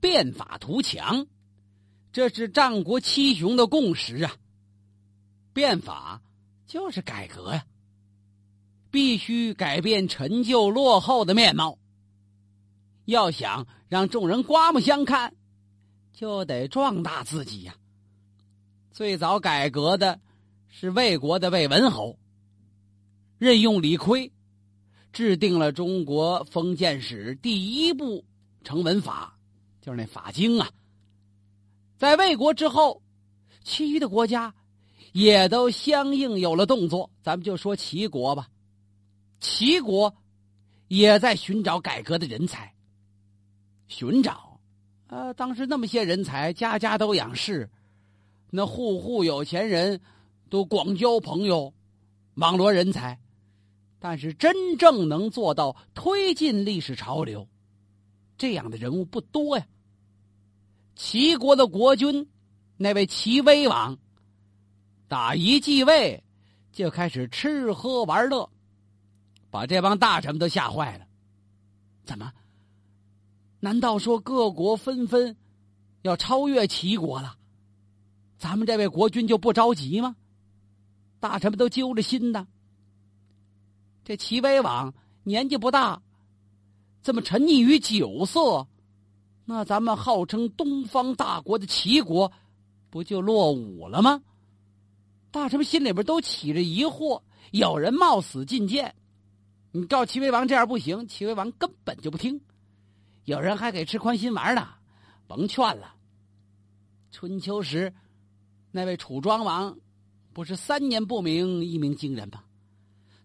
变法图强，这是战国七雄的共识啊。变法就是改革呀，必须改变陈旧落后的面貌。要想让众人刮目相看，就得壮大自己呀。最早改革的是魏国的魏文侯，任用李悝，制定了中国封建史第一部成文法，是那法经啊。在魏国之后，其余的国家。也都相应有了动作，咱们就说齐国吧。齐国也在寻找改革的人才。寻找，呃，当时那么些人才，家家都养士，那户户有钱人都广交朋友，网罗人才。但是真正能做到推进历史潮流，这样的人物不多呀。齐国的国君，那位齐威王。打一继位，就开始吃喝玩乐，把这帮大臣们都吓坏了。怎么？难道说各国纷纷要超越齐国了？咱们这位国君就不着急吗？大臣们都揪着心呢。这齐威王年纪不大，这么沉溺于酒色，那咱们号称东方大国的齐国，不就落伍了吗？大臣们心里边都起着疑惑，有人冒死进谏，你告齐威王这样不行，齐威王根本就不听；有人还给吃宽心丸呢，甭劝了。春秋时，那位楚庄王不是三年不鸣，一鸣惊人吗？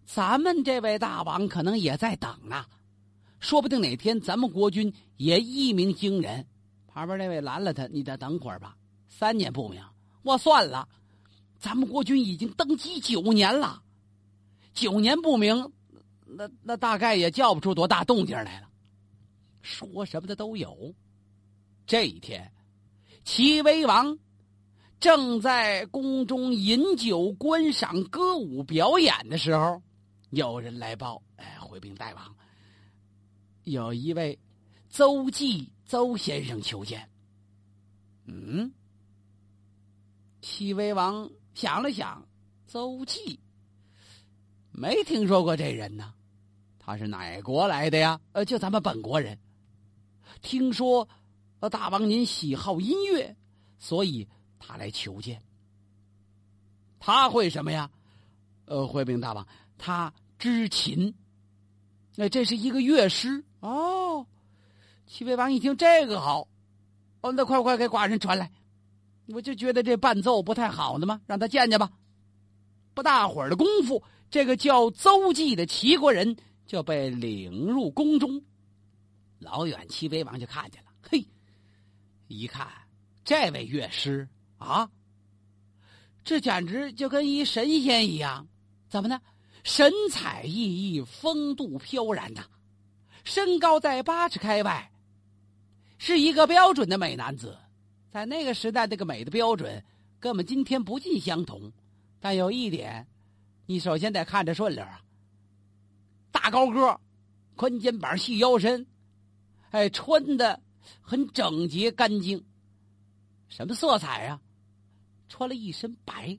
咱们这位大王可能也在等啊，说不定哪天咱们国君也一鸣惊人。旁边那位拦了他，你再等会儿吧，三年不明，我算了。咱们国君已经登基九年了，九年不明，那那大概也叫不出多大动静来了。说什么的都有。这一天，齐威王正在宫中饮酒观赏歌舞表演的时候，有人来报：“哎，回禀大王，有一位邹忌邹先生求见。”嗯，齐威王。想了想，邹忌没听说过这人呢，他是哪国来的呀？呃，就咱们本国人。听说，呃，大王您喜好音乐，所以他来求见。他会什么呀？呃，回禀大王，他知琴。那这是一个乐师哦。齐威王一听这个好，哦，那快快给寡人传来。我就觉得这伴奏不太好呢嘛，让他见见吧。不大会儿的功夫，这个叫邹忌的齐国人就被领入宫中。老远齐威王就看见了，嘿，一看这位乐师啊，这简直就跟一神仙一样。怎么呢？神采奕奕，风度飘然呐，身高在八尺开外，是一个标准的美男子。在那个时代，这个美的标准跟我们今天不尽相同，但有一点，你首先得看着顺溜啊。大高个，宽肩膀，细腰身，哎，穿的很整洁干净。什么色彩啊？穿了一身白，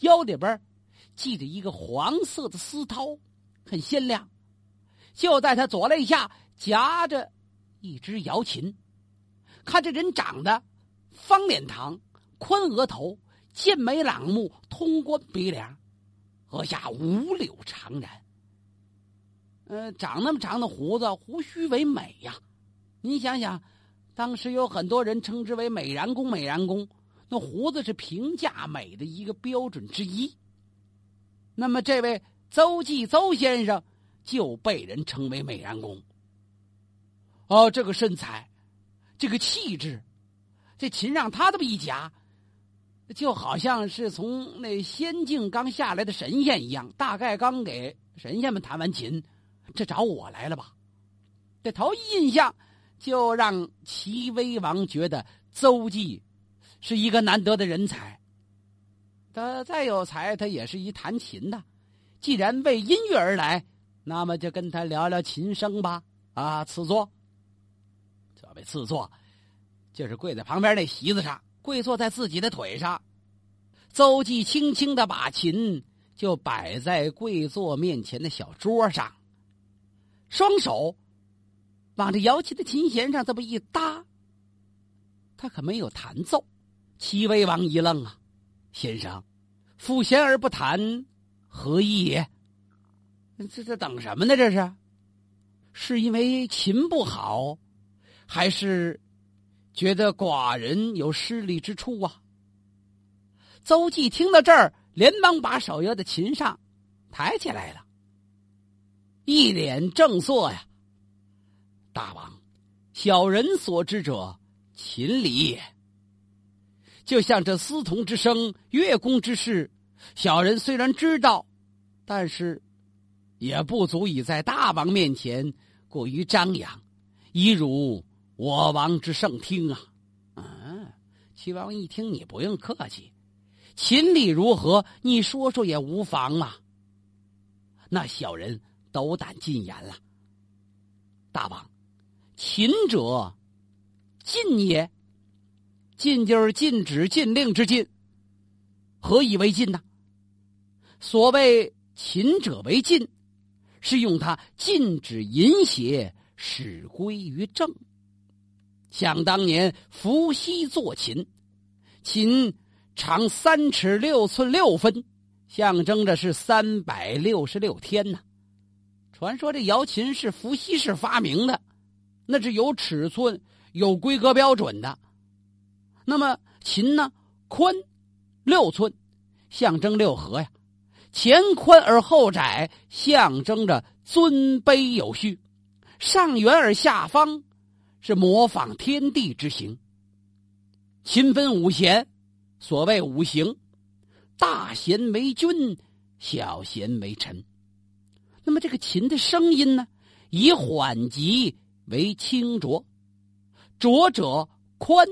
腰里边系着一个黄色的丝绦，很鲜亮。就在他左肋下夹着一只瑶琴，看这人长得。方脸膛，宽额头，剑眉朗目，通关鼻梁，额下五柳长髯。呃，长那么长的胡子，胡须为美呀。你想想，当时有很多人称之为美髯公，美髯公，那胡子是评价美的一个标准之一。那么，这位邹忌邹先生就被人称为美髯公。哦，这个身材，这个气质。这琴让他这么一夹，就好像是从那仙境刚下来的神仙一样。大概刚给神仙们弹完琴，这找我来了吧？这头一印象就让齐威王觉得邹忌是一个难得的人才。他再有才，他也是一弹琴的。既然为音乐而来，那么就跟他聊聊琴声吧。啊，赐座。这位赐座。就是跪在旁边那席子上，跪坐在自己的腿上。邹忌轻轻的把琴就摆在跪坐面前的小桌上，双手往这摇琴的琴弦上这么一搭，他可没有弹奏。齐威王一愣啊，先生，抚弦而不弹，何意也？这这等什么呢？这是，是因为琴不好，还是觉得寡人有失礼之处啊？邹忌听到这儿，连忙把手摇在琴上，抬起来了，一脸正色呀。大王，小人所知者，秦礼也。就像这司童之声、乐工之事，小人虽然知道，但是也不足以在大王面前过于张扬，以辱我王之圣听啊！啊，齐王一听，你不用客气。秦礼如何？你说说也无妨啊。那小人斗胆进言了。大王，秦者禁也。禁就是禁止、禁令之禁。何以为禁呢？所谓秦者为禁，是用它禁止淫邪，使归于正。想当年伏羲作琴，琴。长三尺六寸六分，象征着是三百六十六天呐。传说这瑶琴是伏羲氏发明的，那是有尺寸、有规格标准的。那么琴呢，宽六寸，象征六合呀。前宽而后窄，象征着尊卑有序。上圆而下方，是模仿天地之形。琴分五弦。所谓五行，大弦为君，小弦为臣。那么这个琴的声音呢，以缓急为清浊，浊者宽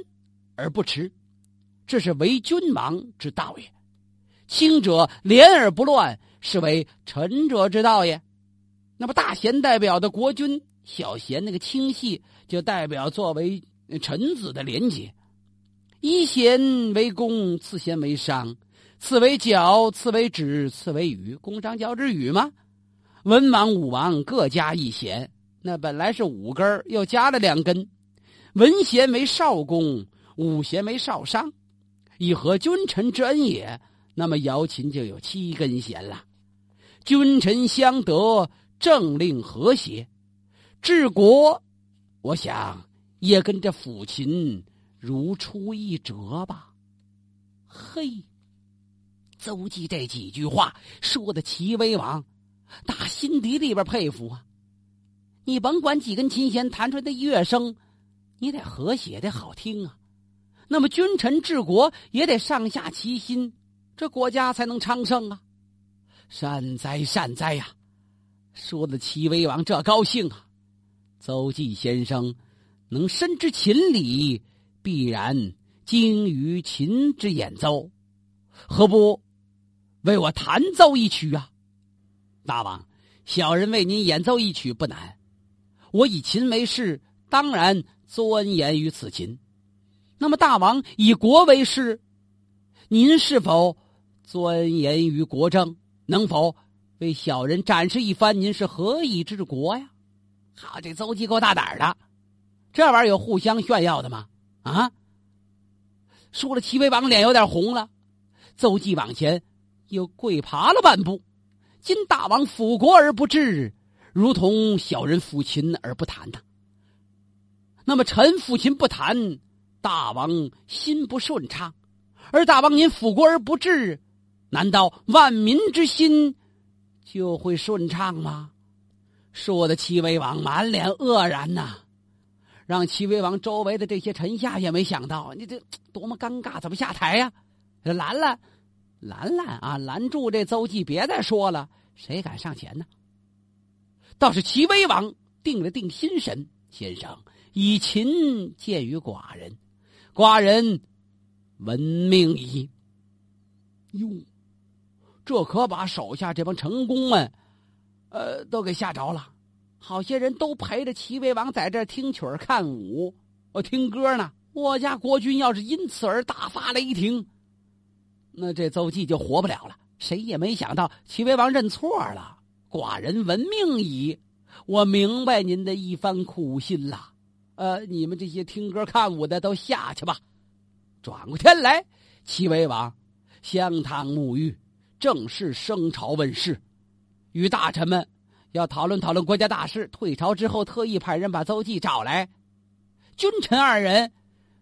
而不迟，这是为君王之道也；清者廉而不乱，是为臣者之道也。那么大贤代表的国君，小贤那个清细就代表作为臣子的廉洁。一贤为公，次贤为商，次为角，次为指，次为羽。公、商、角、徵、羽吗？文王、武王各加一贤，那本来是五根又加了两根。文贤为少公，武贤为少商，以合君臣之恩也。那么瑶琴就有七根弦了。君臣相得，政令和谐，治国，我想也跟这抚琴。如出一辙吧，嘿！邹忌这几句话说的齐威王打心底里边佩服啊！你甭管几根琴弦弹出来的乐声，你得和谐得好听啊。那么君臣治国也得上下齐心，这国家才能昌盛啊！善哉善哉呀！说的齐威王这高兴啊！邹忌先生能深知秦理。必然精于琴之演奏，何不为我弹奏一曲啊？大王，小人为您演奏一曲不难。我以琴为事，当然钻研于此琴。那么大王以国为事，您是否钻研于国政？能否为小人展示一番？您是何以治国呀？好，这邹忌够大胆的，这玩意儿有互相炫耀的吗？啊！说了，齐威王脸有点红了。邹忌往前又跪爬了半步。今大王辅国而不治，如同小人抚琴而不弹呐。那么臣抚琴不弹，大王心不顺畅；而大王您辅国而不治，难道万民之心就会顺畅吗？说的齐威王满脸愕然呐。让齐威王周围的这些臣下也没想到，你这多么尴尬，怎么下台呀？拦拦，拦拦啊！拦住这邹忌，别再说了。谁敢上前呢？倒是齐威王定了定心神，先生以秦见于寡人，寡人闻命矣。哟，这可把手下这帮臣工们，呃，都给吓着了。好些人都陪着齐威王在这听曲儿、看舞，我听歌呢。我家国君要是因此而大发雷霆，那这邹忌就活不了了。谁也没想到齐威王认错了，寡人闻命矣。我明白您的一番苦心了。呃，你们这些听歌看舞的都下去吧。转过天来，齐威王香汤沐浴，正式升朝问事，与大臣们要讨论讨论国家大事。退朝之后，特意派人把邹忌找来，君臣二人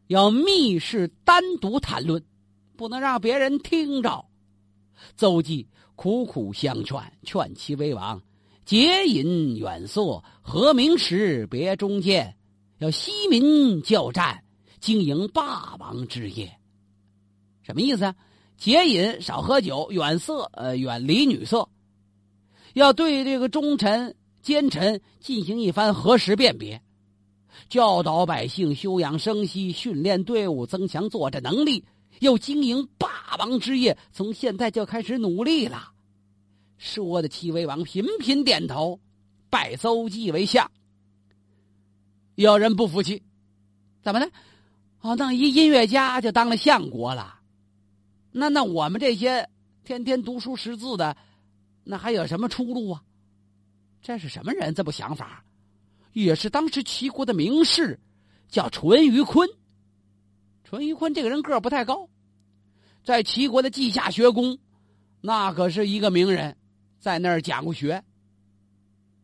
要密室单独谈论，不能让别人听着。邹忌苦苦相劝，劝齐威王节饮远色，和明时别中见，要息民教战，经营霸王之业。什么意思啊？节饮，少喝酒；远色，呃，远离女色。要对这个忠臣奸臣进行一番核实辨别，教导百姓休养生息，训练队伍，增强作战能力。要经营霸王之业，从现在就开始努力了。说的齐威王频频点头，拜邹忌为相。有人不服气，怎么呢？哦，弄一音乐家就当了相国了？那那我们这些天天读书识字的，那还有什么出路啊？这是什么人？这么想法？也是当时齐国的名士，叫淳于髡。淳于髡这个人个儿不太高，在齐国的稷下学宫，那可是一个名人，在那儿讲过学。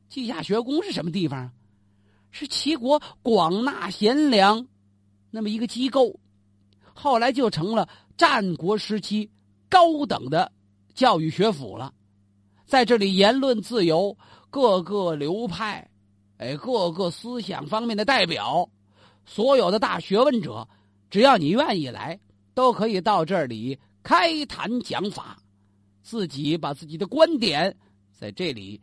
稷下学宫是什么地方？是齐国广纳贤良那么一个机构，后来就成了战国时期高等的教育学府了。在这里，言论自由，各个流派，哎，各个思想方面的代表，所有的大学问者。只要你愿意来，都可以到这里开坛讲法，自己把自己的观点在这里，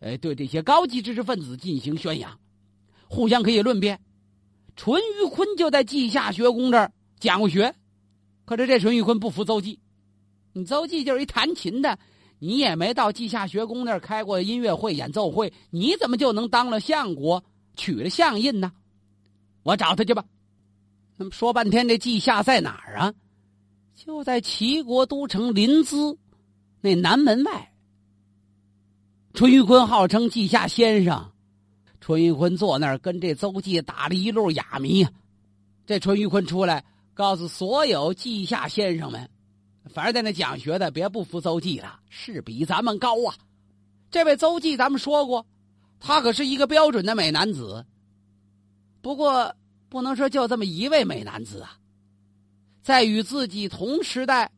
哎，对这些高级知识分子进行宣扬，互相可以论辩。淳于髡就在稷下学宫这儿讲过学，可是这淳于髡不服邹忌，你邹忌就是一弹琴的，你也没到稷下学宫那儿开过音乐会、演奏会，你怎么就能当了相国，取了相印呢？我找他去吧。那么说半天，这稷下在哪儿啊？就在齐国都城临淄那南门外。淳于髡号称稷下先生，淳于髡坐那儿跟这邹忌打了一路哑谜。这淳于髡出来告诉所有稷下先生们，反正在那讲学的别不服邹忌了，是比咱们高啊。这位邹忌，咱们说过，他可是一个标准的美男子。不过。不能说就这么一位美男子啊，在与自己同时代，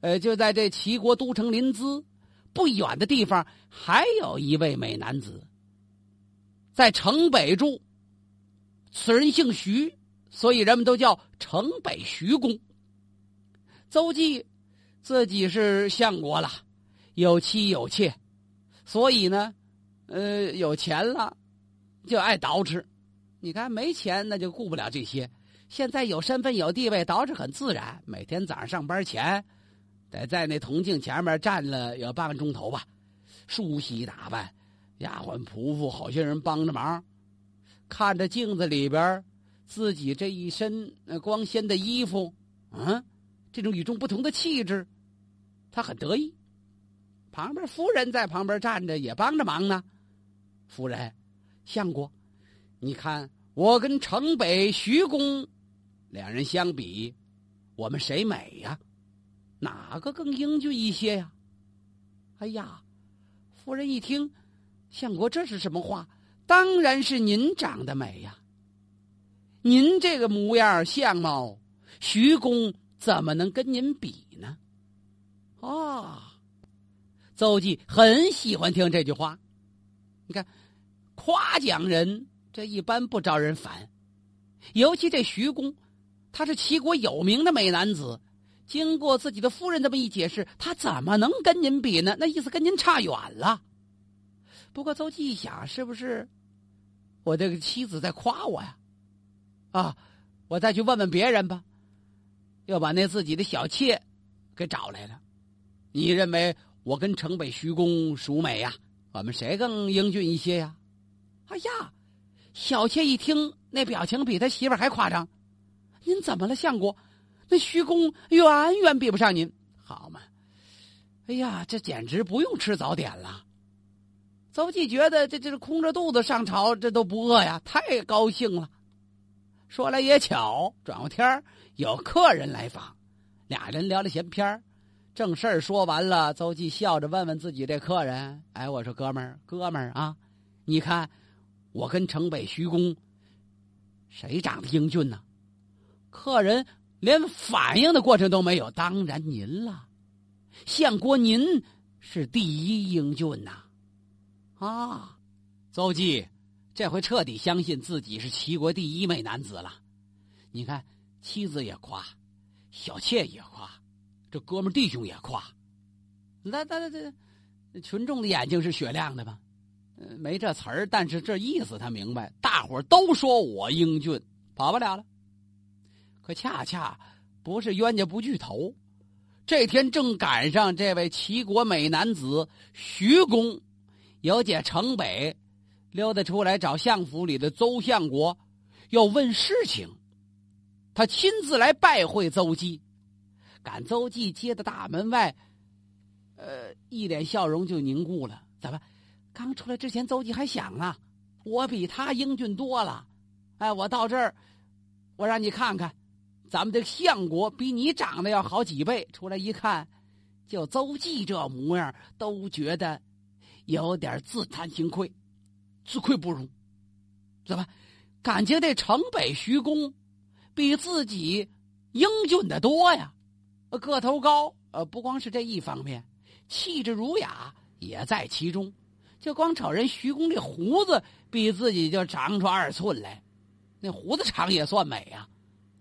呃，就在这齐国都城临淄不远的地方，还有一位美男子，在城北住。此人姓徐，所以人们都叫城北徐公。邹忌自己是相国了，有妻有妾，所以呢，呃，有钱了就爱捯饬。你看，没钱那就顾不了这些。现在有身份有地位，捯饬很自然。每天早上上班前，得在那铜镜前面站了有半个钟头吧，梳洗打扮，丫鬟仆妇好些人帮着忙，看着镜子里边自己这一身呃光鲜的衣服，嗯，这种与众不同的气质，他很得意。旁边夫人在旁边站着也帮着忙呢。夫人，相国。你看，我跟城北徐公两人相比，我们谁美呀？哪个更英俊一些呀？哎呀，夫人一听，相国这是什么话？当然是您长得美呀！您这个模样相貌，徐公怎么能跟您比呢？啊，邹忌很喜欢听这句话。你看，夸奖人。这一般不招人烦，尤其这徐公，他是齐国有名的美男子。经过自己的夫人这么一解释，他怎么能跟您比呢？那意思跟您差远了。不过邹忌一想，是不是我这个妻子在夸我呀？啊，我再去问问别人吧。又把那自己的小妾给找来了。你认为我跟城北徐公孰美呀？我们谁更英俊一些呀？哎呀！小妾一听，那表情比他媳妇还夸张。您怎么了，相国？那徐公远远比不上您，好嘛？哎呀，这简直不用吃早点了。邹忌觉得这这是空着肚子上朝，这都不饿呀，太高兴了。说来也巧，转过天有客人来访，俩人聊了闲篇正事儿说完了，邹忌笑着问问自己这客人：“哎，我说哥们儿，哥们儿啊，你看我跟城北徐公谁长得英俊呢？”客人连反应的过程都没有，当然您了，相国您是第一英俊呐。啊，邹忌这回彻底相信自己是齐国第一美男子了。你看，妻子也夸，小妾也夸，这哥们弟兄也夸。那那那这群众的眼睛是雪亮的吧？没这词儿，但是这意思他明白。大伙都说我英俊，跑不了了。可恰恰不是冤家不聚头，这天正赶上这位齐国美男子徐公。有解城北溜达出来找相府里的邹相国，要问事情。他亲自来拜会邹忌，赶邹忌接到大门外，呃，一脸笑容就凝固了。怎么？刚出来之前，邹忌还想呢，我比他英俊多了。哎，我到这儿，我让你看看，咱们的相国比你长得要好几倍。出来一看，就邹忌这模样，都觉得。有点自惭形愧，自愧不如，怎么？感觉这城北徐公比自己英俊的多呀？个头高，呃，不光是这一方面，气质儒雅也在其中。就光瞅人徐公这胡子比自己就长出二寸来，那胡子长也算美呀，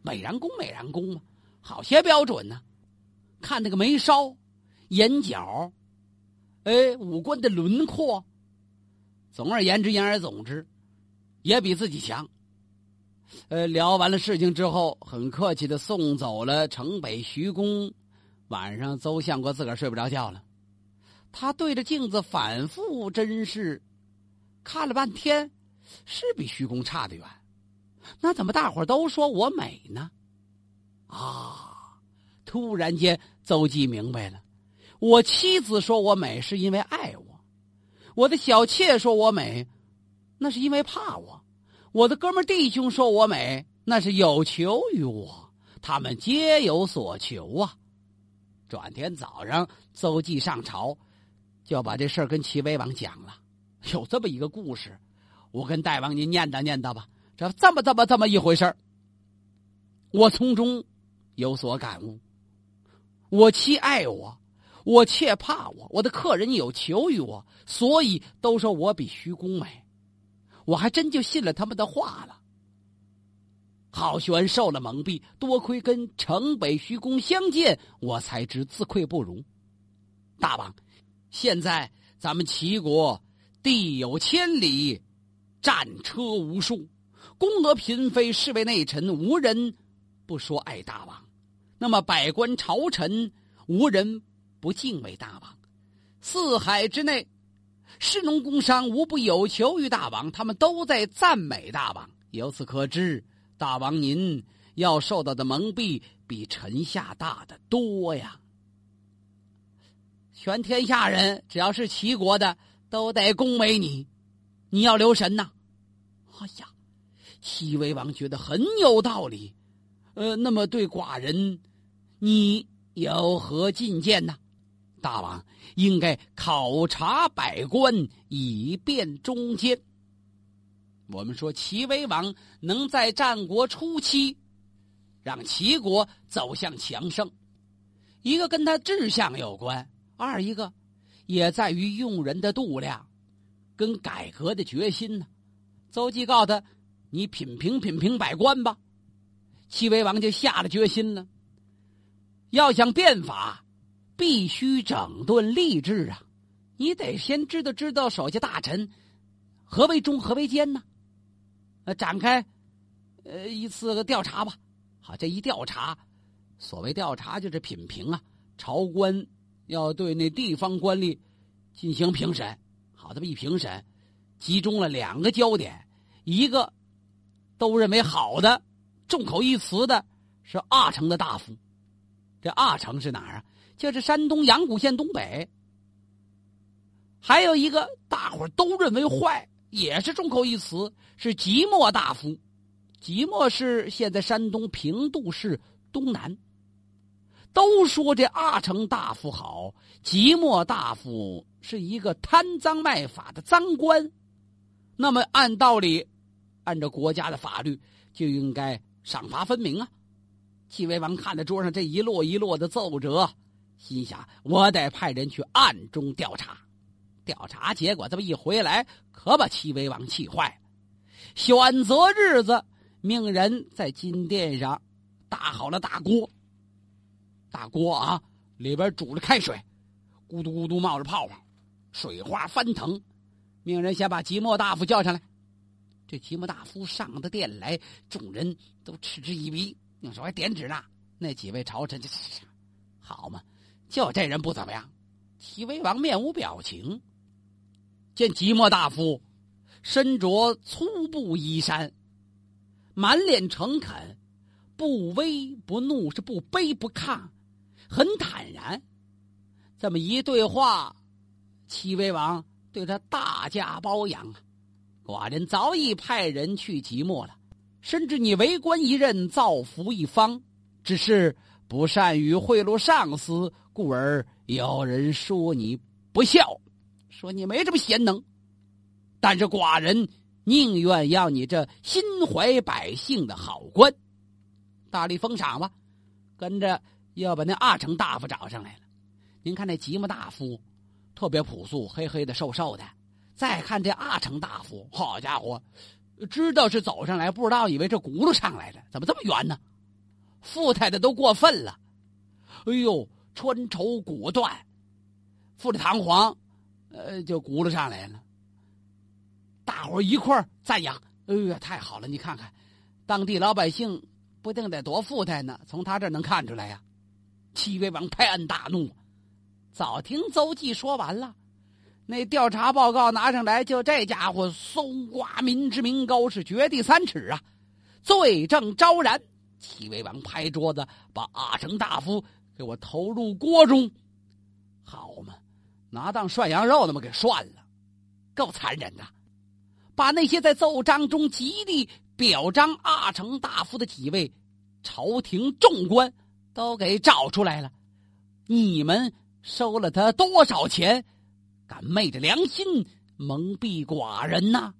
美髯公，美髯公嘛，好些标准呢。看那个眉梢、眼角。哎，五官的轮廓，总而言之，言而总之，也比自己强。呃，聊完了事情之后，很客气的送走了城北徐公。晚上，邹相国自个儿睡不着觉了，他对着镜子反复珍视，看了半天，是比徐公差得远。那怎么大伙都说我美呢？啊！突然间，邹忌明白了。我妻子说我美是因为爱我，我的小妾说我美，那是因为怕我，我的哥们弟兄说我美，那是有求于我，他们皆有所求啊。转天早上，邹忌上朝，就把这事儿跟齐威王讲了。有这么一个故事，我跟大王您念叨念叨吧。这这么这么这么一回事我从中有所感悟。我妻爱我。我妾怕我，我的客人有求于我，所以都说我比徐公美，我还真就信了他们的话了。好悬受了蒙蔽，多亏跟城北徐公相见，我才知自愧不如。大王，现在咱们齐国地有千里，战车无数，宫娥嫔妃侍卫内臣无人不说爱大王，那么百官朝臣无人。不敬畏大王，四海之内，士农工商无不有求于大王，他们都在赞美大王。由此可知，大王您要受到的蒙蔽比臣下大的多呀！全天下人只要是齐国的，都得恭维你，你要留神呐！哎呀，齐威王觉得很有道理。呃，那么对寡人，你有何进谏呢？大王应该考察百官，以便中间。我们说齐威王能在战国初期让齐国走向强盛，一个跟他志向有关，二一个也在于用人的度量跟改革的决心呢。邹忌告他：“你品评品评百官吧。”齐威王就下了决心了，要想变法。必须整顿吏治啊！你得先知道知道手下大臣何为忠何为奸呢？呃，展开呃一次个调查吧。好，这一调查，所谓调查就是品评啊。朝官要对那地方官吏进行评审。好，这么一评审，集中了两个焦点：一个都认为好的，众口一词的是阿城的大夫。这阿城是哪儿啊？就是山东阳谷县东北。还有一个大伙都认为坏，也是众口一词，是即墨大夫。即墨是现在山东平度市东南。都说这阿城大夫好，即墨大夫是一个贪赃卖法的赃官。那么按道理，按照国家的法律，就应该赏罚分明啊。齐威王看着桌上这一摞一摞的奏折，心想：我得派人去暗中调查。调查结果这么一回来，可把齐威王气坏了。选择日子，命人在金殿上搭好了大锅。大锅啊，里边煮着开水，咕嘟咕嘟冒着泡泡，水花翻腾。命人先把即墨大夫叫上来。这即墨大夫上的殿来，众人都嗤之以鼻，用手还点指呢。那几位朝臣就 好嘛，就这人不怎么样。齐威王面无表情，见即墨大夫身着粗布衣衫，满脸诚恳，不威不怒，是不卑不亢。很坦然，这么一对话，齐威王对他大加包养啊！寡人早已派人去即墨了，深知你为官一任，造福一方，只是不善于贿赂上司，故而有人说你不孝，说你没这么贤能。但是寡人宁愿要你这心怀百姓的好官，大力封赏吧，跟着。要把那阿成大夫找上来了，您看那吉木大夫，特别朴素，黑黑的，瘦瘦的。再看这阿成大夫，好家伙，知道是走上来，不知道以为这轱辘上来的，怎么这么圆呢？富太太都过分了，哎呦，穿绸果断，富丽堂皇，呃，就轱辘上来了。大伙一块赞扬，哎呀，太好了！你看看，当地老百姓不定得多富态呢，从他这能看出来呀。齐威王拍案大怒，早听邹忌说完了，那调查报告拿上来，就这家伙搜刮民脂民膏，是掘地三尺啊，罪证昭然。齐威王拍桌子，把阿成大夫给我投入锅中，好嘛，拿当涮羊肉那么给涮了，够残忍的。把那些在奏章中极力表彰阿成大夫的几位朝廷重官。都给找出来了，你们收了他多少钱？敢昧着良心蒙蔽寡人呐？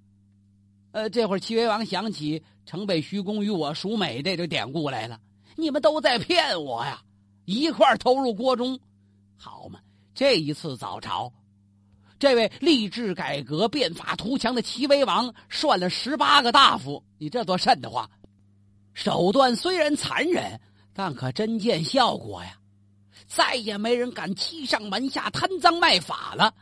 呃，这会儿齐威王想起“城北徐公与我孰美”这个典故来了。你们都在骗我呀！一块投入锅中，好嘛！这一次早朝，这位立志改革、变法图强的齐威王涮了十八个大夫，你这多瘆得慌！手段虽然残忍。但可真见效果呀！再也没人敢欺上瞒下、贪赃卖法了。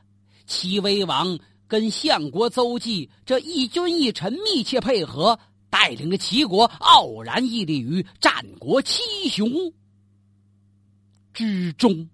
齐威王跟相国邹忌这一君一臣密切配合，带领着齐国傲然屹立于战国七雄之中。